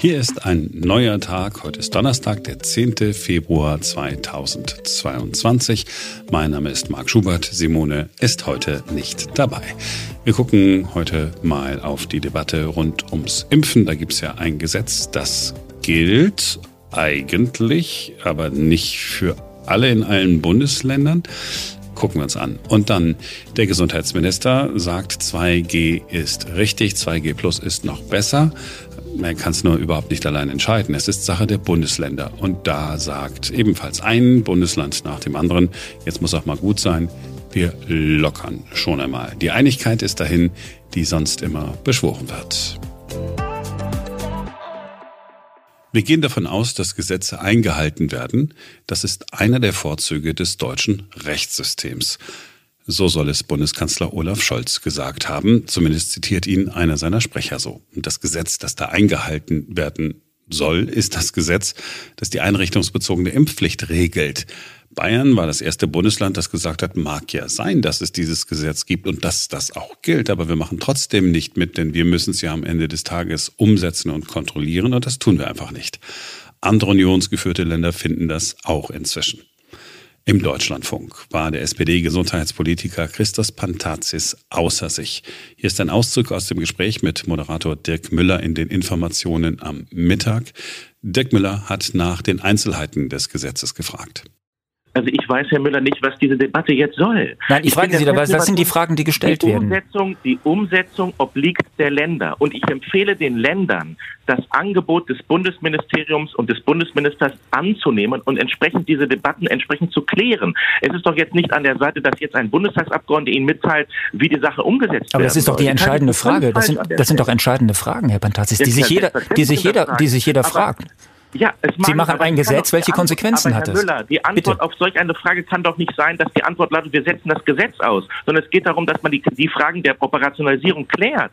Hier ist ein neuer Tag. Heute ist Donnerstag, der 10. Februar 2022. Mein Name ist Marc Schubert. Simone ist heute nicht dabei. Wir gucken heute mal auf die Debatte rund ums Impfen. Da gibt es ja ein Gesetz, das gilt eigentlich, aber nicht für alle in allen Bundesländern. Gucken wir uns an. Und dann der Gesundheitsminister sagt, 2G ist richtig, 2G Plus ist noch besser. Man kann es nur überhaupt nicht allein entscheiden. Es ist Sache der Bundesländer. Und da sagt ebenfalls ein Bundesland nach dem anderen, jetzt muss auch mal gut sein, wir lockern schon einmal. Die Einigkeit ist dahin, die sonst immer beschworen wird. Wir gehen davon aus, dass Gesetze eingehalten werden. Das ist einer der Vorzüge des deutschen Rechtssystems. So soll es Bundeskanzler Olaf Scholz gesagt haben. Zumindest zitiert ihn einer seiner Sprecher so. Und das Gesetz, das da eingehalten werden soll, ist das Gesetz, das die einrichtungsbezogene Impfpflicht regelt. Bayern war das erste Bundesland, das gesagt hat, mag ja sein, dass es dieses Gesetz gibt und dass das auch gilt, aber wir machen trotzdem nicht mit, denn wir müssen es ja am Ende des Tages umsetzen und kontrollieren und das tun wir einfach nicht. Andere unionsgeführte Länder finden das auch inzwischen. Im Deutschlandfunk war der SPD-Gesundheitspolitiker Christos Pantazis außer sich. Hier ist ein Auszug aus dem Gespräch mit Moderator Dirk Müller in den Informationen am Mittag. Dirk Müller hat nach den Einzelheiten des Gesetzes gefragt. Also ich weiß, Herr Müller, nicht, was diese Debatte jetzt soll. Nein, ich, ich frage Sie dabei, was sind die Fragen, die gestellt die werden? Umsetzung, die Umsetzung obliegt der Länder. Und ich empfehle den Ländern, das Angebot des Bundesministeriums und des Bundesministers anzunehmen und entsprechend diese Debatten entsprechend zu klären. Es ist doch jetzt nicht an der Seite, dass jetzt ein Bundestagsabgeordneter Ihnen mitteilt, wie die Sache umgesetzt wird. Aber das ist doch die entscheidende Frage. Das sind, das sind doch entscheidende Fragen, Herr Pantazis, die sich jeder, die sich jeder, die sich jeder fragt. Ja, Sie machen ein Gesetz, welche Konsequenzen hat es? Herr Müller, die Antwort Bitte. auf solch eine Frage kann doch nicht sein, dass die Antwort lautet, wir setzen das Gesetz aus, sondern es geht darum, dass man die, die Fragen der Operationalisierung klärt.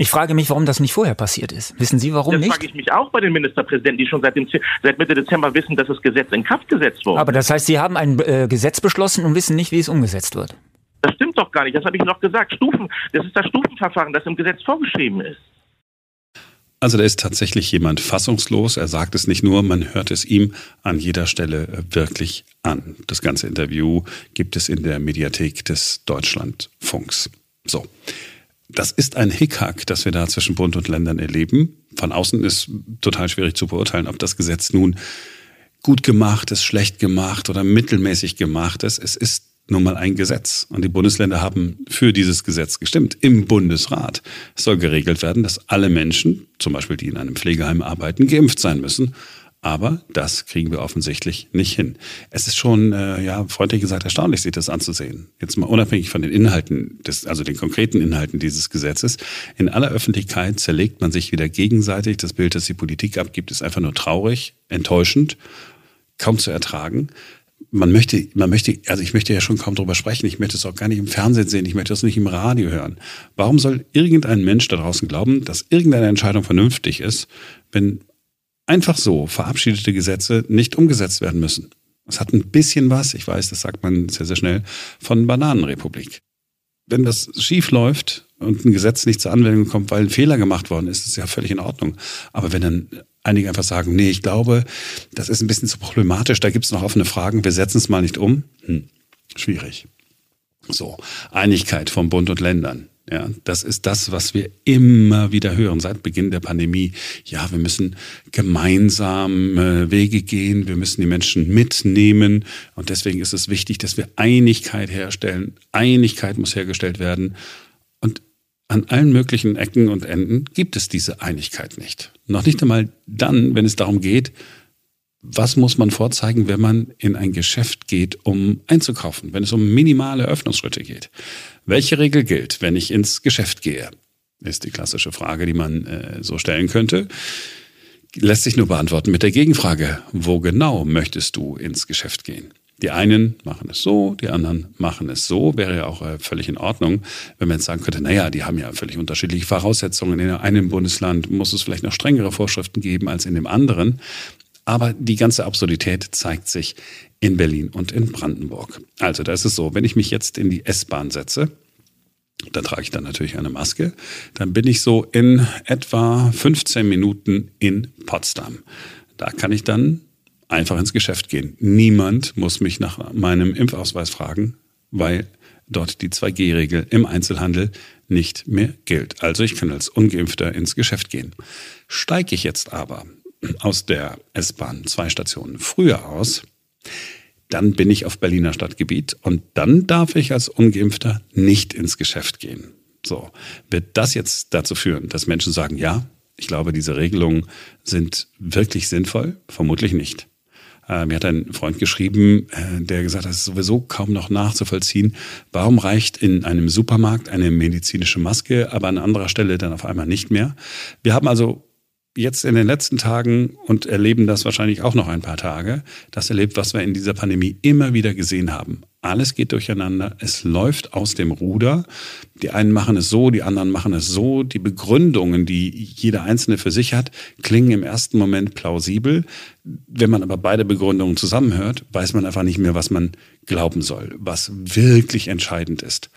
Ich frage mich, warum das nicht vorher passiert ist. Wissen Sie, warum das nicht? Das frage ich mich auch bei den Ministerpräsidenten, die schon seit, dem, seit Mitte Dezember wissen, dass das Gesetz in Kraft gesetzt wurde. Aber das heißt, Sie haben ein äh, Gesetz beschlossen und wissen nicht, wie es umgesetzt wird. Das stimmt doch gar nicht. Das habe ich noch gesagt. Stufen, das ist das Stufenverfahren, das im Gesetz vorgeschrieben ist. Also da ist tatsächlich jemand fassungslos. Er sagt es nicht nur, man hört es ihm an jeder Stelle wirklich an. Das ganze Interview gibt es in der Mediathek des Deutschlandfunks. So. Das ist ein Hickhack, das wir da zwischen Bund und Ländern erleben. Von außen ist total schwierig zu beurteilen, ob das Gesetz nun gut gemacht ist, schlecht gemacht oder mittelmäßig gemacht ist. Es ist nun mal ein Gesetz. Und die Bundesländer haben für dieses Gesetz gestimmt im Bundesrat. Es soll geregelt werden, dass alle Menschen, zum Beispiel die in einem Pflegeheim arbeiten, geimpft sein müssen. Aber das kriegen wir offensichtlich nicht hin. Es ist schon, äh, ja, freundlich gesagt, erstaunlich, sich das anzusehen. Jetzt mal unabhängig von den Inhalten, des, also den konkreten Inhalten dieses Gesetzes. In aller Öffentlichkeit zerlegt man sich wieder gegenseitig. Das Bild, das die Politik abgibt, ist einfach nur traurig, enttäuschend, kaum zu ertragen man möchte, man möchte, also ich möchte ja schon kaum drüber sprechen. Ich möchte es auch gar nicht im Fernsehen sehen. Ich möchte es nicht im Radio hören. Warum soll irgendein Mensch da draußen glauben, dass irgendeine Entscheidung vernünftig ist, wenn einfach so verabschiedete Gesetze nicht umgesetzt werden müssen? Es hat ein bisschen was, ich weiß, das sagt man sehr, sehr schnell, von Bananenrepublik. Wenn das schief läuft und ein Gesetz nicht zur Anwendung kommt, weil ein Fehler gemacht worden ist, ist ja völlig in Ordnung. Aber wenn dann einige einfach sagen, nee, ich glaube, das ist ein bisschen zu problematisch, da gibt es noch offene Fragen, wir setzen es mal nicht um. Hm, schwierig. So, Einigkeit von Bund und Ländern. Ja, das ist das, was wir immer wieder hören seit Beginn der Pandemie. Ja, wir müssen gemeinsam äh, Wege gehen, wir müssen die Menschen mitnehmen und deswegen ist es wichtig, dass wir Einigkeit herstellen. Einigkeit muss hergestellt werden und an allen möglichen Ecken und Enden gibt es diese Einigkeit nicht. Noch nicht einmal dann, wenn es darum geht, was muss man vorzeigen, wenn man in ein Geschäft geht, um einzukaufen, wenn es um minimale Öffnungsschritte geht. Welche Regel gilt, wenn ich ins Geschäft gehe? Ist die klassische Frage, die man äh, so stellen könnte. Lässt sich nur beantworten mit der Gegenfrage, wo genau möchtest du ins Geschäft gehen? Die einen machen es so, die anderen machen es so. Wäre ja auch äh, völlig in Ordnung, wenn man jetzt sagen könnte, naja, die haben ja völlig unterschiedliche Voraussetzungen. In einem Bundesland muss es vielleicht noch strengere Vorschriften geben als in dem anderen. Aber die ganze Absurdität zeigt sich in Berlin und in Brandenburg. Also da ist es so, wenn ich mich jetzt in die S-Bahn setze, Da trage ich dann natürlich eine Maske. Dann bin ich so in etwa 15 Minuten in Potsdam. Da kann ich dann einfach ins Geschäft gehen. Niemand muss mich nach meinem Impfausweis fragen, weil dort die 2G-Regel im Einzelhandel nicht mehr gilt. Also ich kann als ungeimpfter ins Geschäft gehen. Steige ich jetzt aber aus der S-Bahn zwei Stationen früher aus, dann bin ich auf Berliner Stadtgebiet und dann darf ich als ungeimpfter nicht ins Geschäft gehen. So, wird das jetzt dazu führen, dass Menschen sagen, ja, ich glaube, diese Regelungen sind wirklich sinnvoll? Vermutlich nicht. Äh, mir hat ein Freund geschrieben, äh, der gesagt hat, es ist sowieso kaum noch nachzuvollziehen. Warum reicht in einem Supermarkt eine medizinische Maske, aber an anderer Stelle dann auf einmal nicht mehr? Wir haben also jetzt in den letzten Tagen und erleben das wahrscheinlich auch noch ein paar Tage, das erlebt, was wir in dieser Pandemie immer wieder gesehen haben. Alles geht durcheinander, es läuft aus dem Ruder. Die einen machen es so, die anderen machen es so. Die Begründungen, die jeder Einzelne für sich hat, klingen im ersten Moment plausibel. Wenn man aber beide Begründungen zusammenhört, weiß man einfach nicht mehr, was man glauben soll, was wirklich entscheidend ist.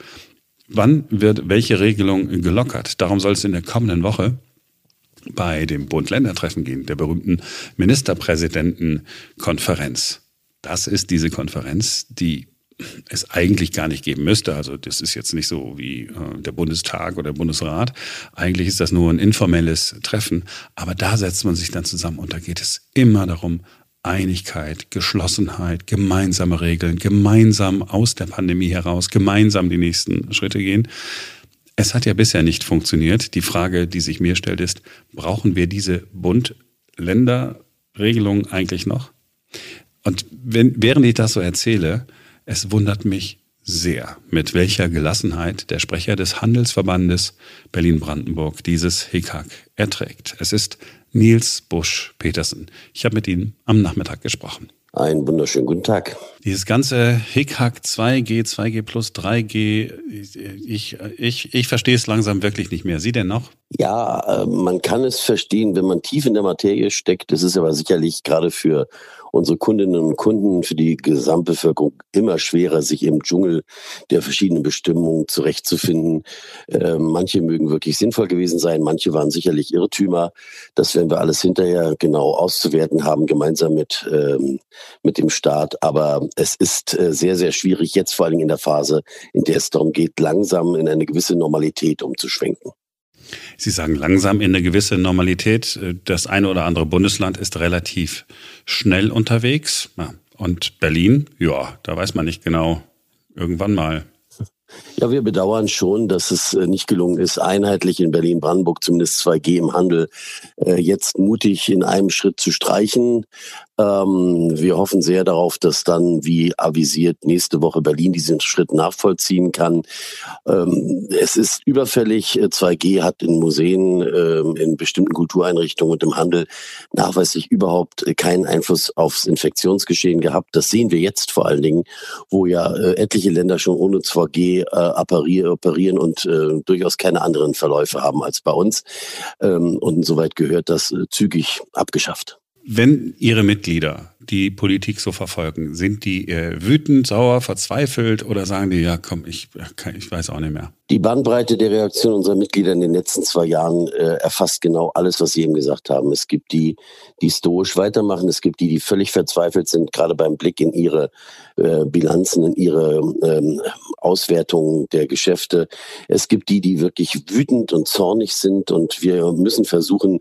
Wann wird welche Regelung gelockert? Darum soll es in der kommenden Woche bei dem Bund-Länder-Treffen gehen, der berühmten Ministerpräsidentenkonferenz. Das ist diese Konferenz, die es eigentlich gar nicht geben müsste. Also das ist jetzt nicht so wie äh, der Bundestag oder der Bundesrat. Eigentlich ist das nur ein informelles Treffen. Aber da setzt man sich dann zusammen und da geht es immer darum, Einigkeit, Geschlossenheit, gemeinsame Regeln, gemeinsam aus der Pandemie heraus, gemeinsam die nächsten Schritte gehen. Es hat ja bisher nicht funktioniert. Die Frage, die sich mir stellt, ist, brauchen wir diese Bund-Länder-Regelung eigentlich noch? Und wenn, während ich das so erzähle, es wundert mich sehr, mit welcher Gelassenheit der Sprecher des Handelsverbandes Berlin-Brandenburg dieses Hickhack erträgt. Es ist Nils Busch-Petersen. Ich habe mit ihm am Nachmittag gesprochen. Einen wunderschönen guten Tag. Dieses ganze Hickhack 2G, 2G plus 3G, ich, ich, ich verstehe es langsam wirklich nicht mehr. Sie denn noch? Ja, äh, man kann es verstehen, wenn man tief in der Materie steckt. Es ist aber sicherlich gerade für unsere Kundinnen und Kunden, für die Gesamtbevölkerung immer schwerer, sich im Dschungel der verschiedenen Bestimmungen zurechtzufinden. Äh, manche mögen wirklich sinnvoll gewesen sein, manche waren sicherlich Irrtümer. Das werden wir alles hinterher genau auszuwerten haben, gemeinsam mit, ähm, mit dem Staat. Aber es ist äh, sehr, sehr schwierig, jetzt vor allem in der Phase, in der es darum geht, langsam in eine gewisse Normalität umzuschwenken. Sie sagen langsam in eine gewisse Normalität. Das eine oder andere Bundesland ist relativ schnell unterwegs. Und Berlin, ja, da weiß man nicht genau. Irgendwann mal. Ja, wir bedauern schon, dass es äh, nicht gelungen ist, einheitlich in Berlin-Brandenburg zumindest 2G im Handel äh, jetzt mutig in einem Schritt zu streichen. Ähm, wir hoffen sehr darauf, dass dann, wie avisiert, nächste Woche Berlin diesen Schritt nachvollziehen kann. Ähm, es ist überfällig. 2G äh, hat in Museen, ähm, in bestimmten Kultureinrichtungen und im Handel nachweislich überhaupt keinen Einfluss aufs Infektionsgeschehen gehabt. Das sehen wir jetzt vor allen Dingen, wo ja äh, etliche Länder schon ohne 2G äh, operieren und durchaus keine anderen Verläufe haben als bei uns. und insoweit gehört das zügig abgeschafft. Wenn Ihre Mitglieder die Politik so verfolgen, sind die äh, wütend, sauer, verzweifelt oder sagen die, ja komm, ich, ich weiß auch nicht mehr? Die Bandbreite der Reaktion unserer Mitglieder in den letzten zwei Jahren äh, erfasst genau alles, was Sie eben gesagt haben. Es gibt die, die stoisch weitermachen, es gibt die, die völlig verzweifelt sind, gerade beim Blick in ihre äh, Bilanzen, in ihre ähm, Auswertungen der Geschäfte. Es gibt die, die wirklich wütend und zornig sind und wir müssen versuchen,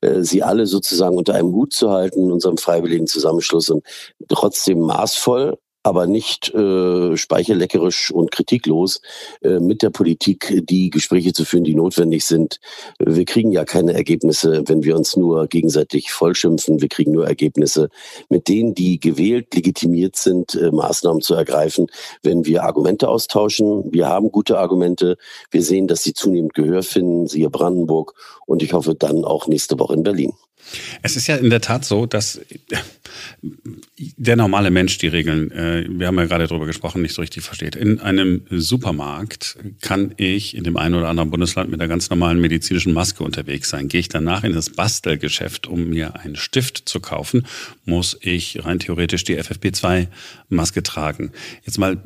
äh, sie alle sozusagen unter einem Hut zu halten in unserem freiwilligen Zusammenschluss und trotzdem maßvoll aber nicht äh, speicherleckerisch und kritiklos äh, mit der Politik die Gespräche zu führen, die notwendig sind. Wir kriegen ja keine Ergebnisse, wenn wir uns nur gegenseitig vollschimpfen. Wir kriegen nur Ergebnisse, mit denen die gewählt, legitimiert sind, äh, Maßnahmen zu ergreifen, wenn wir Argumente austauschen. Wir haben gute Argumente. Wir sehen, dass sie zunehmend Gehör finden, siehe Brandenburg und ich hoffe dann auch nächste Woche in Berlin. Es ist ja in der Tat so, dass der normale Mensch die Regeln, äh, wir haben ja gerade darüber gesprochen, nicht so richtig versteht. In einem Supermarkt kann ich in dem einen oder anderen Bundesland mit einer ganz normalen medizinischen Maske unterwegs sein. Gehe ich danach in das Bastelgeschäft, um mir einen Stift zu kaufen, muss ich rein theoretisch die FFP2-Maske tragen. Jetzt mal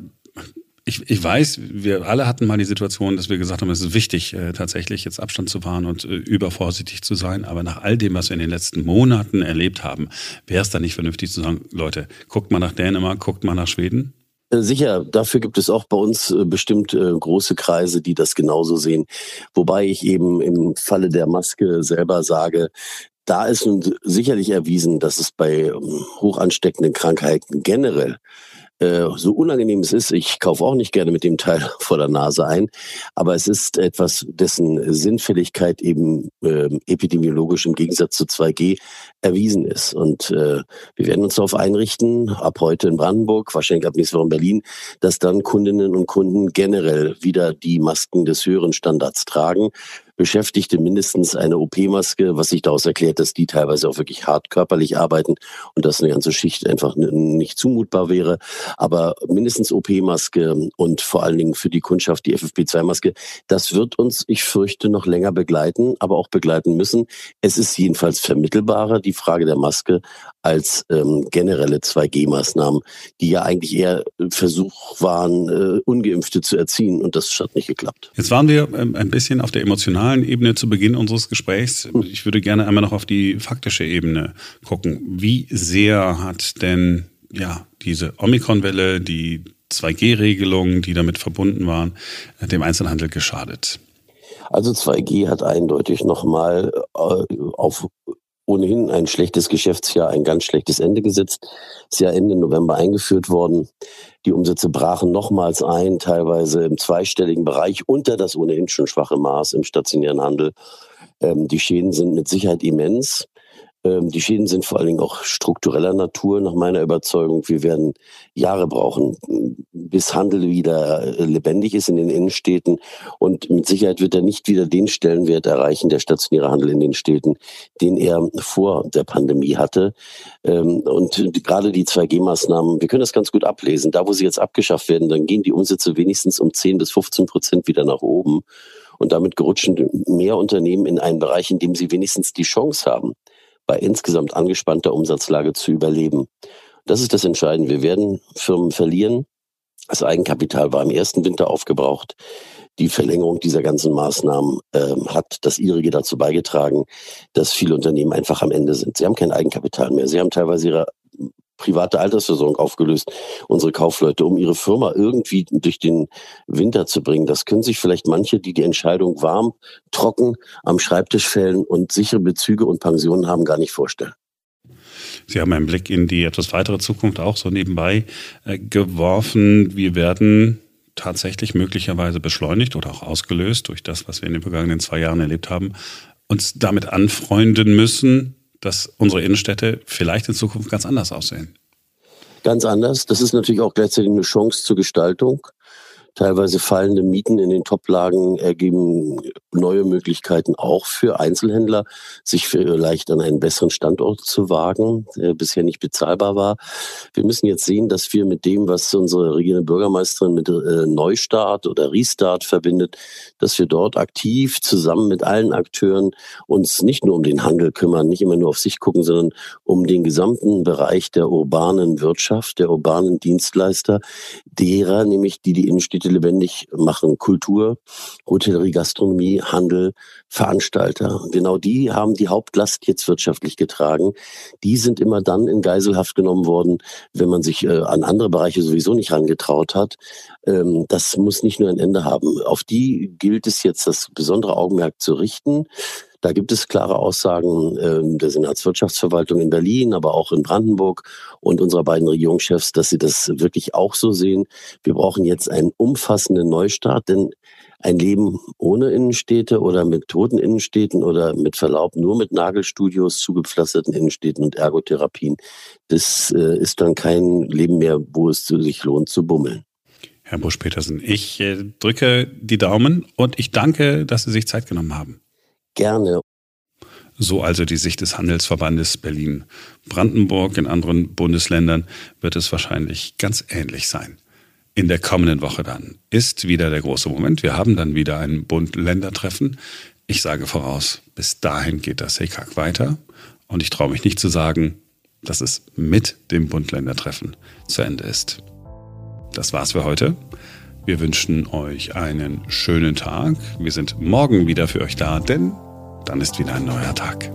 ich, ich weiß, wir alle hatten mal die Situation, dass wir gesagt haben, es ist wichtig, äh, tatsächlich jetzt Abstand zu wahren und äh, übervorsichtig zu sein. Aber nach all dem, was wir in den letzten Monaten erlebt haben, wäre es dann nicht vernünftig zu sagen, Leute, guckt mal nach Dänemark, guckt mal nach Schweden? Äh, sicher, dafür gibt es auch bei uns äh, bestimmt äh, große Kreise, die das genauso sehen. Wobei ich eben im Falle der Maske selber sage, da ist nun sicherlich erwiesen, dass es bei ähm, hochansteckenden Krankheiten generell äh, so unangenehm es ist, ich kaufe auch nicht gerne mit dem Teil vor der Nase ein, aber es ist etwas, dessen Sinnfälligkeit eben äh, epidemiologisch im Gegensatz zu 2G erwiesen ist. Und äh, wir werden uns darauf einrichten, ab heute in Brandenburg, wahrscheinlich ab nächste Woche in Berlin, dass dann Kundinnen und Kunden generell wieder die Masken des höheren Standards tragen. Beschäftigte mindestens eine OP-Maske, was sich daraus erklärt, dass die teilweise auch wirklich hart körperlich arbeiten und dass eine ganze Schicht einfach nicht zumutbar wäre. Aber mindestens OP-Maske und vor allen Dingen für die Kundschaft die FFP2-Maske, das wird uns, ich fürchte, noch länger begleiten, aber auch begleiten müssen. Es ist jedenfalls vermittelbarer, die Frage der Maske, als ähm, generelle 2G-Maßnahmen, die ja eigentlich eher Versuch waren, äh, Ungeimpfte zu erziehen. Und das hat nicht geklappt. Jetzt waren wir ähm, ein bisschen auf der emotionalen Ebene zu Beginn unseres Gesprächs. Hm. Ich würde gerne einmal noch auf die faktische Ebene gucken. Wie sehr hat denn ja diese Omikron-Welle, die 2G-Regelungen, die damit verbunden waren, dem Einzelhandel geschadet? Also 2G hat eindeutig nochmal äh, auf ohnehin ein schlechtes Geschäftsjahr ein ganz schlechtes Ende gesetzt. Ist ja Ende November eingeführt worden. Die Umsätze brachen nochmals ein, teilweise im zweistelligen Bereich unter das ohnehin schon schwache Maß im stationären Handel. Ähm, die Schäden sind mit Sicherheit immens. Ähm, die Schäden sind vor allen Dingen auch struktureller Natur, nach meiner Überzeugung. Wir werden Jahre brauchen, bis Handel wieder äh, lebendig ist in den Innenstädten. Und mit Sicherheit wird er nicht wieder den Stellenwert erreichen, der stationäre Handel in den Städten, den er vor der Pandemie hatte. Ähm, und gerade die 2G-Maßnahmen, wir können das ganz gut ablesen. Da, wo sie jetzt abgeschafft werden, dann gehen die Umsätze wenigstens um 10 bis 15 Prozent wieder nach oben. Und damit gerutschen mehr Unternehmen in einen Bereich, in dem sie wenigstens die Chance haben, bei insgesamt angespannter Umsatzlage zu überleben. Das ist das Entscheidende. Wir werden Firmen verlieren. Das Eigenkapital war im ersten Winter aufgebraucht. Die Verlängerung dieser ganzen Maßnahmen äh, hat das ihrige dazu beigetragen, dass viele Unternehmen einfach am Ende sind. Sie haben kein Eigenkapital mehr. Sie haben teilweise ihre private Altersversorgung aufgelöst, unsere Kaufleute, um ihre Firma irgendwie durch den Winter zu bringen. Das können sich vielleicht manche, die die Entscheidung warm, trocken am Schreibtisch fällen und sichere Bezüge und Pensionen haben, gar nicht vorstellen. Sie haben einen Blick in die etwas weitere Zukunft auch so nebenbei äh, geworfen. Wir werden tatsächlich möglicherweise beschleunigt oder auch ausgelöst durch das, was wir in den vergangenen zwei Jahren erlebt haben, uns damit anfreunden müssen, dass unsere Innenstädte vielleicht in Zukunft ganz anders aussehen. Ganz anders. Das ist natürlich auch gleichzeitig eine Chance zur Gestaltung. Teilweise fallende Mieten in den Toplagen ergeben neue Möglichkeiten auch für Einzelhändler, sich vielleicht an einen besseren Standort zu wagen, der bisher nicht bezahlbar war. Wir müssen jetzt sehen, dass wir mit dem, was unsere regierende Bürgermeisterin mit äh, Neustart oder Restart verbindet, dass wir dort aktiv zusammen mit allen Akteuren uns nicht nur um den Handel kümmern, nicht immer nur auf sich gucken, sondern um den gesamten Bereich der urbanen Wirtschaft, der urbanen Dienstleister, derer nämlich, die die Innenstädte Städte lebendig machen. Kultur, Hotellerie, Gastronomie, Handel, Veranstalter. Genau die haben die Hauptlast jetzt wirtschaftlich getragen. Die sind immer dann in Geiselhaft genommen worden, wenn man sich äh, an andere Bereiche sowieso nicht rangetraut hat. Ähm, das muss nicht nur ein Ende haben. Auf die gilt es jetzt das besondere Augenmerk zu richten. Da gibt es klare Aussagen äh, der Senatswirtschaftsverwaltung in Berlin, aber auch in Brandenburg und unserer beiden Regierungschefs, dass sie das wirklich auch so sehen. Wir brauchen jetzt einen umfassenden Neustart, denn ein Leben ohne Innenstädte oder mit toten Innenstädten oder mit Verlaub nur mit Nagelstudios, zugepflasterten Innenstädten und Ergotherapien, das äh, ist dann kein Leben mehr, wo es sich lohnt zu bummeln. Herr Busch-Petersen, ich äh, drücke die Daumen und ich danke, dass Sie sich Zeit genommen haben. Gerne. So also die Sicht des Handelsverbandes Berlin-Brandenburg. In anderen Bundesländern wird es wahrscheinlich ganz ähnlich sein. In der kommenden Woche dann ist wieder der große Moment. Wir haben dann wieder ein Bund-Länder-Treffen. Ich sage voraus, bis dahin geht das HECAG weiter. Und ich traue mich nicht zu sagen, dass es mit dem Bund-Länder-Treffen zu Ende ist. Das war's für heute. Wir wünschen euch einen schönen Tag. Wir sind morgen wieder für euch da, denn dann ist wieder ein neuer Tag.